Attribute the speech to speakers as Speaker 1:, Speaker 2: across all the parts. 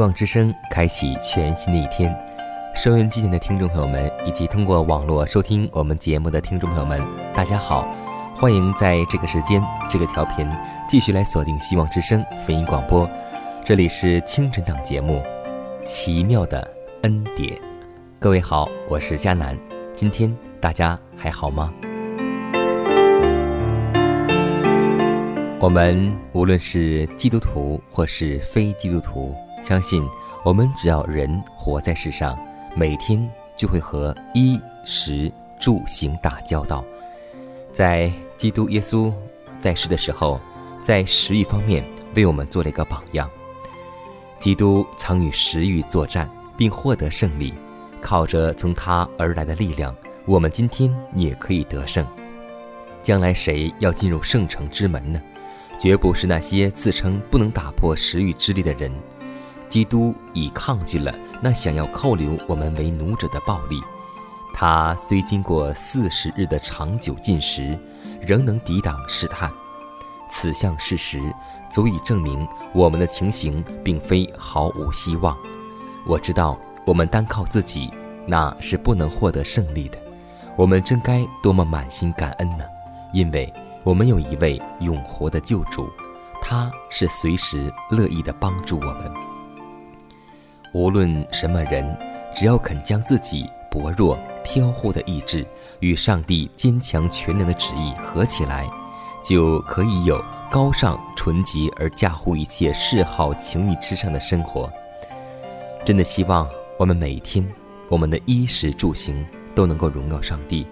Speaker 1: 望之声开启全新的一天，收音机前的听众朋友们，以及通过网络收听我们节目的听众朋友们，大家好，欢迎在这个时间、这个调频继续来锁定希望之声福音广播。这里是清晨档节目《奇妙的恩典》，各位好，我是佳楠，今天大家还好吗？我们无论是基督徒或是非基督徒。相信我们只要人活在世上，每天就会和衣食住行打交道。在基督耶稣在世的时候，在食欲方面为我们做了一个榜样。基督曾与食欲作战，并获得胜利。靠着从他而来的力量，我们今天也可以得胜。将来谁要进入圣城之门呢？绝不是那些自称不能打破食欲之力的人。基督已抗拒了那想要扣留我们为奴者的暴力，他虽经过四十日的长久进食，仍能抵挡试探。此项事实足以证明我们的情形并非毫无希望。我知道我们单靠自己那是不能获得胜利的。我们真该多么满心感恩呢？因为我们有一位永活的救主，他是随时乐意的帮助我们。无论什么人，只要肯将自己薄弱、飘忽的意志与上帝坚强全能的旨意合起来，就可以有高尚、纯洁而驾驭一切嗜好、情欲之上的生活。真的希望我们每一天，我们的衣食住行都能够荣耀上帝。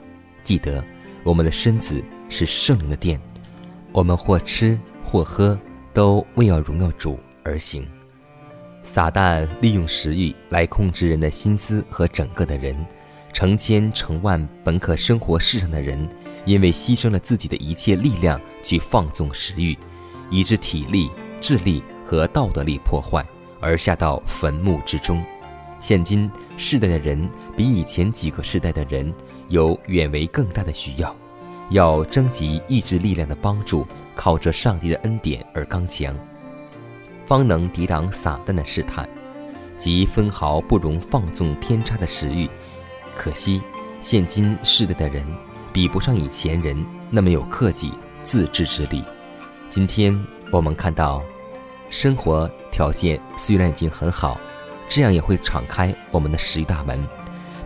Speaker 1: 记得，我们的身子是圣灵的殿，我们或吃或喝，都为要荣耀主而行。撒旦利用食欲来控制人的心思和整个的人，成千成万本可生活世上的人，因为牺牲了自己的一切力量去放纵食欲，以致体力、智力和道德力破坏，而下到坟墓之中。现今世代的人比以前几个世代的人有远为更大的需要，要征集意志力量的帮助，靠着上帝的恩典而刚强。方能抵挡撒旦的试探，及分毫不容放纵偏差的食欲。可惜，现今世代的人比不上以前人那么有克己自制之力。今天我们看到，生活条件虽然已经很好，这样也会敞开我们的食欲大门。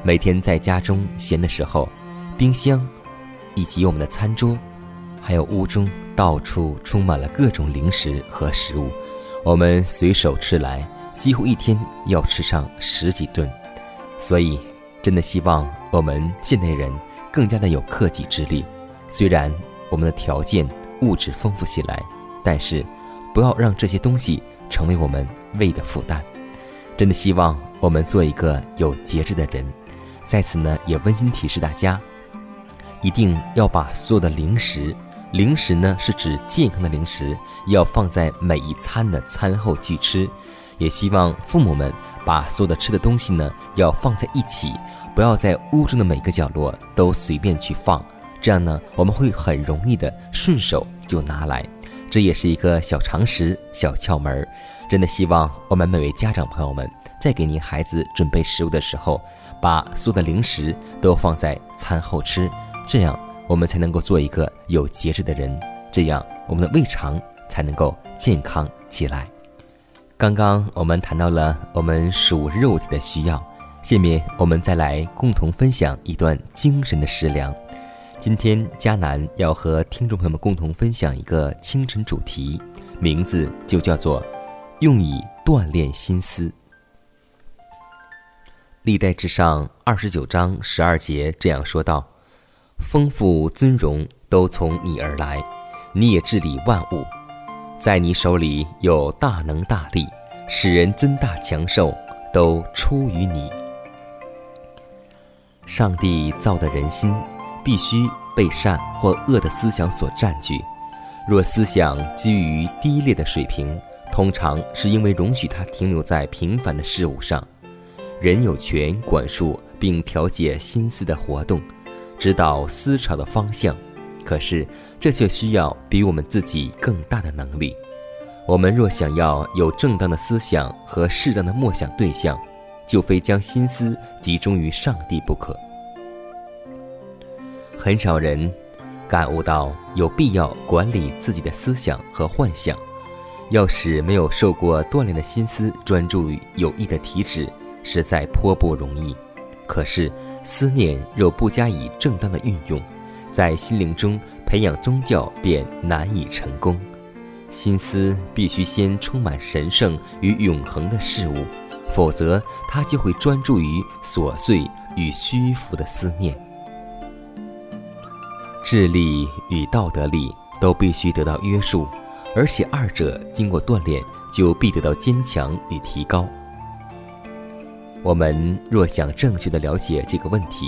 Speaker 1: 每天在家中闲的时候，冰箱以及我们的餐桌，还有屋中到处充满了各种零食和食物。我们随手吃来，几乎一天要吃上十几顿，所以真的希望我们现代人更加的有克己之力。虽然我们的条件物质丰富起来，但是不要让这些东西成为我们胃的负担。真的希望我们做一个有节制的人。在此呢，也温馨提示大家，一定要把所有的零食。零食呢，是指健康的零食，要放在每一餐的餐后去吃。也希望父母们把所有的吃的东西呢，要放在一起，不要在屋中的每个角落都随便去放。这样呢，我们会很容易的顺手就拿来。这也是一个小常识、小窍门儿。真的希望我们每位家长朋友们在给您孩子准备食物的时候，把所有的零食都放在餐后吃，这样我们才能够做一个有节制的人，这样我们的胃肠才能够健康起来。刚刚我们谈到了我们属肉体的需要，下面我们再来共同分享一段精神的食粮。今天迦南要和听众朋友们共同分享一个清晨主题，名字就叫做“用以锻炼心思”。历代至上二十九章十二节这样说道：“丰富尊荣都从你而来，你也治理万物。”在你手里有大能大力，使人尊大强寿，都出于你。上帝造的人心，必须被善或恶的思想所占据。若思想基于低劣的水平，通常是因为容许它停留在平凡的事物上。人有权管束并调节心思的活动，指导思潮的方向。可是，这却需要比我们自己更大的能力。我们若想要有正当的思想和适当的默想对象，就非将心思集中于上帝不可。很少人感悟到有必要管理自己的思想和幻想。要使没有受过锻炼的心思专注于有益的体旨，实在颇不容易。可是，思念若不加以正当的运用，在心灵中培养宗教便难以成功，心思必须先充满神圣与永恒的事物，否则他就会专注于琐碎与虚浮的思念。智力与道德力都必须得到约束，而且二者经过锻炼就必得到坚强与提高。我们若想正确的了解这个问题，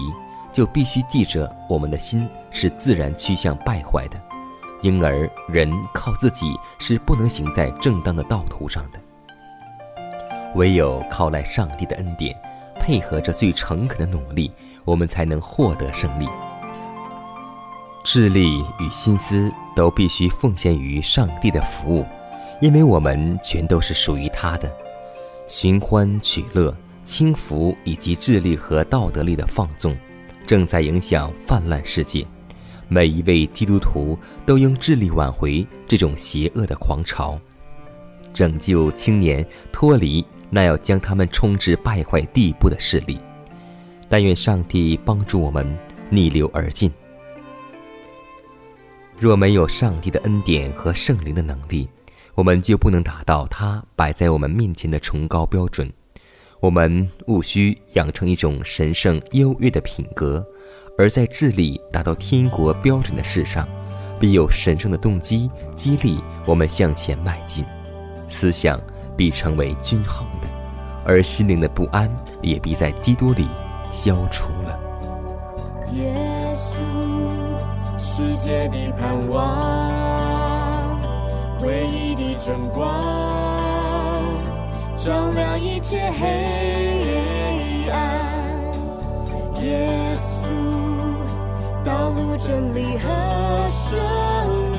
Speaker 1: 就必须记着，我们的心是自然趋向败坏的，因而人靠自己是不能行在正当的道途上的。唯有靠赖上帝的恩典，配合着最诚恳的努力，我们才能获得胜利。智力与心思都必须奉献于上帝的服务，因为我们全都是属于他的。寻欢取乐、轻浮以及智力和道德力的放纵。正在影响泛滥世界，每一位基督徒都应致力挽回这种邪恶的狂潮，拯救青年脱离那要将他们冲至败坏地步的势力。但愿上帝帮助我们逆流而进。若没有上帝的恩典和圣灵的能力，我们就不能达到他摆在我们面前的崇高标准。我们务须养成一种神圣优越的品格，而在智力达到天国标准的事上，必有神圣的动机激励我们向前迈进，思想必成为均衡的，而心灵的不安也必在基督里消除了。
Speaker 2: 耶稣，世界的盼望，唯一的真光。照亮一切黑暗，耶稣，道路真理和生命，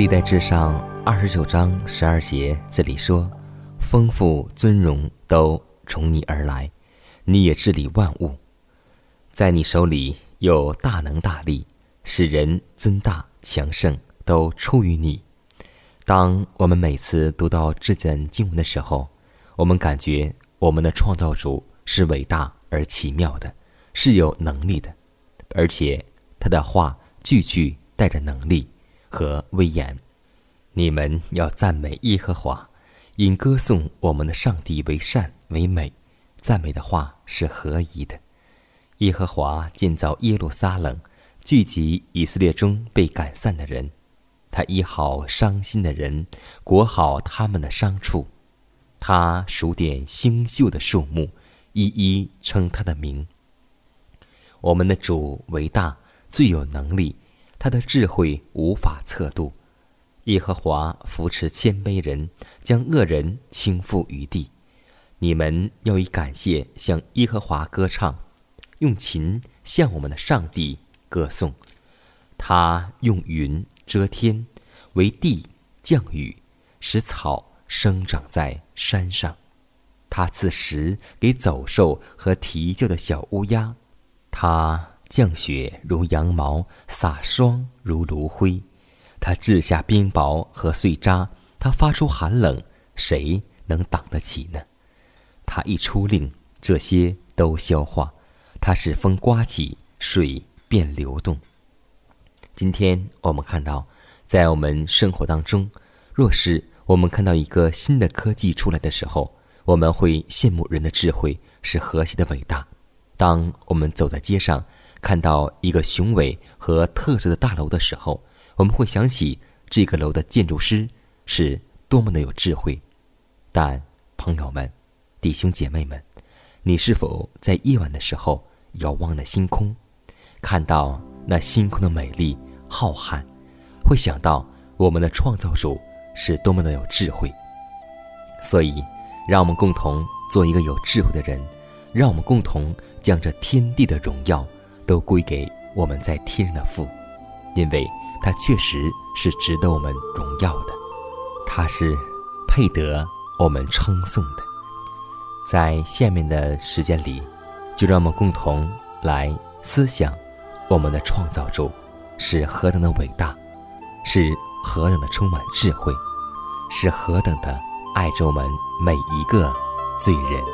Speaker 1: 历代至上二十九章十二节，这里说：“丰富尊荣都从你而来，你也治理万物，在你手里有大能大力，使人尊大强盛，都出于你。”当我们每次读到这卷经文的时候，我们感觉我们的创造主是伟大而奇妙的，是有能力的，而且他的话句句带着能力和威严。你们要赞美耶和华，因歌颂我们的上帝为善为美。赞美的话是合宜的。耶和华建造耶路撒冷，聚集以色列中被赶散的人。他医好伤心的人，裹好他们的伤处。他数点星宿的数目，一一称他的名。我们的主为大，最有能力，他的智慧无法测度。耶和华扶持谦卑人，将恶人倾覆于地。你们要以感谢向耶和华歌唱，用琴向我们的上帝歌颂。他用云。遮天，为地降雨，使草生长在山上。他赐食给走兽和啼叫的小乌鸦。他降雪如羊毛，洒霜如炉灰。他掷下冰雹和碎渣。他发出寒冷，谁能挡得起呢？他一出令，这些都消化。他使风刮起，水便流动。今天我们看到，在我们生活当中，若是我们看到一个新的科技出来的时候，我们会羡慕人的智慧是何其的伟大；当我们走在街上，看到一个雄伟和特色的大楼的时候，我们会想起这个楼的建筑师是多么的有智慧。但朋友们、弟兄姐妹们，你是否在夜晚的时候遥望那星空，看到那星空的美丽？浩瀚，会想到我们的创造主是多么的有智慧。所以，让我们共同做一个有智慧的人，让我们共同将这天地的荣耀都归给我们在天上的父，因为他确实是值得我们荣耀的，他是配得我们称颂的。在下面的时间里，就让我们共同来思想我们的创造主。是何等的伟大，是何等的充满智慧，是何等的爱着我们每一个罪人。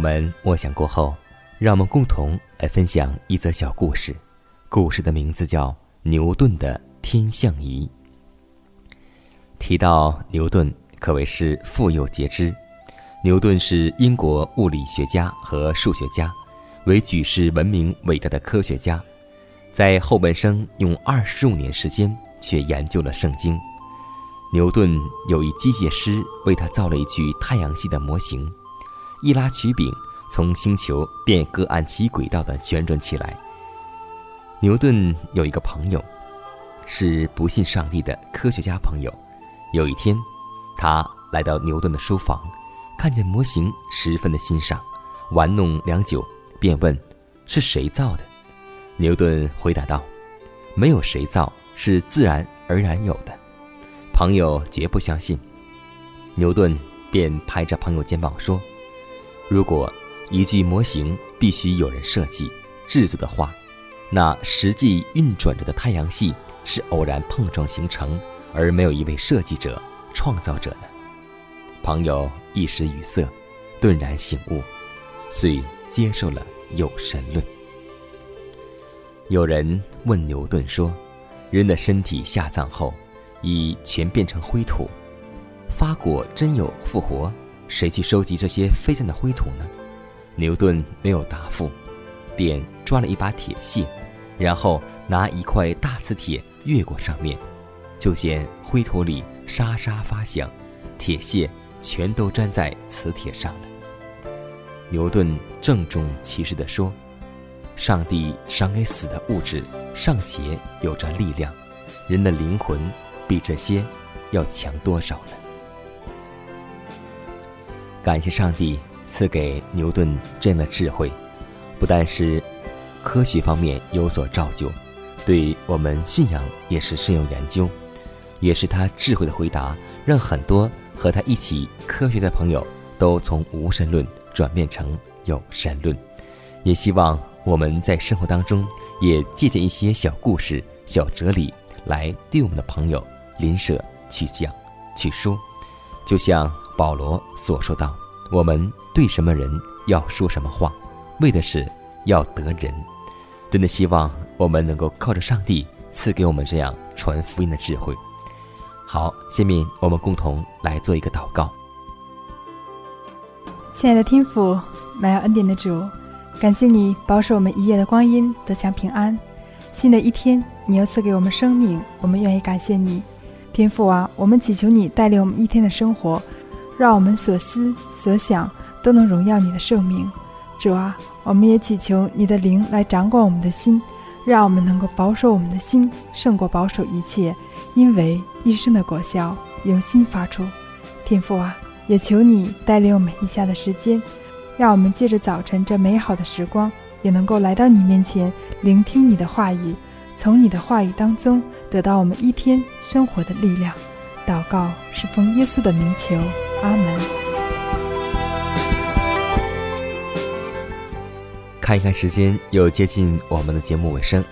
Speaker 1: 我们默想过后，让我们共同来分享一则小故事。故事的名字叫《牛顿的天象仪》。提到牛顿，可谓是富有皆知。牛顿是英国物理学家和数学家，为举世闻名伟大的科学家。在后半生用二十五年时间，却研究了圣经。牛顿有一机械师为他造了一具太阳系的模型，一拉曲柄，从星球便各按其轨道的旋转起来。牛顿有一个朋友，是不信上帝的科学家朋友。有一天，他来到牛顿的书房。看见模型，十分的欣赏，玩弄良久，便问：“是谁造的？”牛顿回答道：“没有谁造，是自然而然有的。”朋友绝不相信。牛顿便拍着朋友肩膀说：“如果一具模型必须有人设计制作的话，那实际运转着的太阳系是偶然碰撞形成，而没有一位设计者、创造者呢？”朋友一时语塞，顿然醒悟，遂接受了有神论。有人问牛顿说：“人的身体下葬后，已全变成灰土，发果真有复活？谁去收集这些飞散的灰土呢？”牛顿没有答复，便抓了一把铁屑，然后拿一块大磁铁越过上面，就见灰土里沙沙发响，铁屑。全都粘在磁铁上了。牛顿郑重其事地说：“上帝赏给死的物质尚且有着力量，人的灵魂比这些要强多少呢？”感谢上帝赐给牛顿这样的智慧，不但是科学方面有所造就，对我们信仰也是深有研究，也是他智慧的回答，让很多。和他一起科学的朋友都从无神论转变成有神论，也希望我们在生活当中也借鉴一些小故事、小哲理，来对我们的朋友邻舍去讲、去说。就像保罗所说道：“我们对什么人要说什么话，为的是要得人。”真的希望我们能够靠着上帝赐给我们这样传福音的智慧。好，下面我们共同来做一个祷告。
Speaker 3: 亲爱的天父，满有恩典的主，感谢你保守我们一夜的光阴得享平安。新的一天，你又赐给我们生命，我们愿意感谢你。天父啊，我们祈求你带领我们一天的生活，让我们所思所想都能荣耀你的圣名。主啊，我们也祈求你的灵来掌管我们的心，让我们能够保守我们的心，胜过保守一切。因为一生的果效由心发出，天父啊，也求你带领我们以下的时间，让我们借着早晨这美好的时光，也能够来到你面前，聆听你的话语，从你的话语当中得到我们一天生活的力量。祷告是奉耶稣的名求，阿门。
Speaker 1: 看一看时间，又接近我们的节目尾声。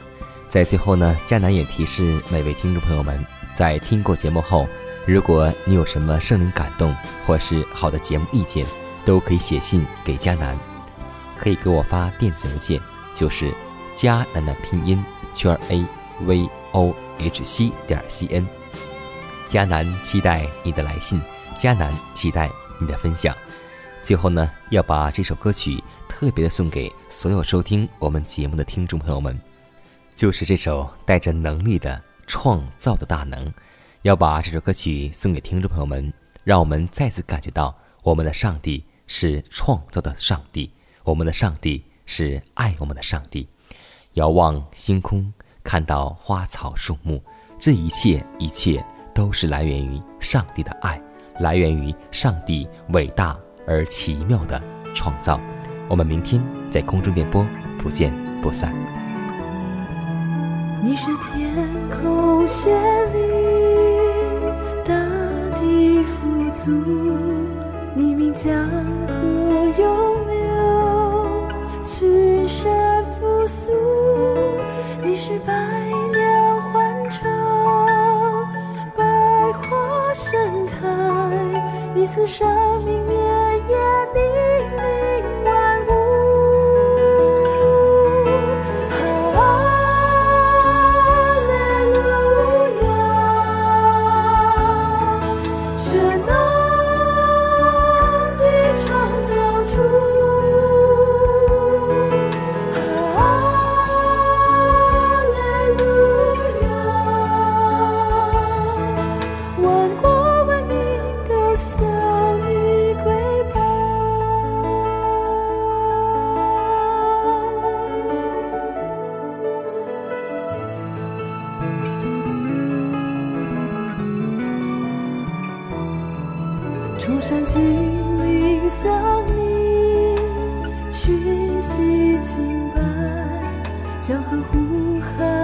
Speaker 1: 在最后呢，佳南也提示每位听众朋友们，在听过节目后，如果你有什么圣灵感动或是好的节目意见，都可以写信给佳南，可以给我发电子邮件，就是佳南的拼音圈 a v o h c 点 c n。佳南期待你的来信，佳南期待你的分享。最后呢，要把这首歌曲特别的送给所有收听我们节目的听众朋友们。就是这首带着能力的创造的大能，要把这首歌曲送给听众朋友们，让我们再次感觉到我们的上帝是创造的上帝，我们的上帝是爱我们的上帝。遥望星空，看到花草树木，这一切一切都是来源于上帝的爱，来源于上帝伟大而奇妙的创造。我们明天在空中电波不见不散。
Speaker 2: 你是天空绚丽，大地富足，你名江河涌流，群山复苏。生命绵延明。
Speaker 4: 云岭向你，群溪清白，江河呼喊。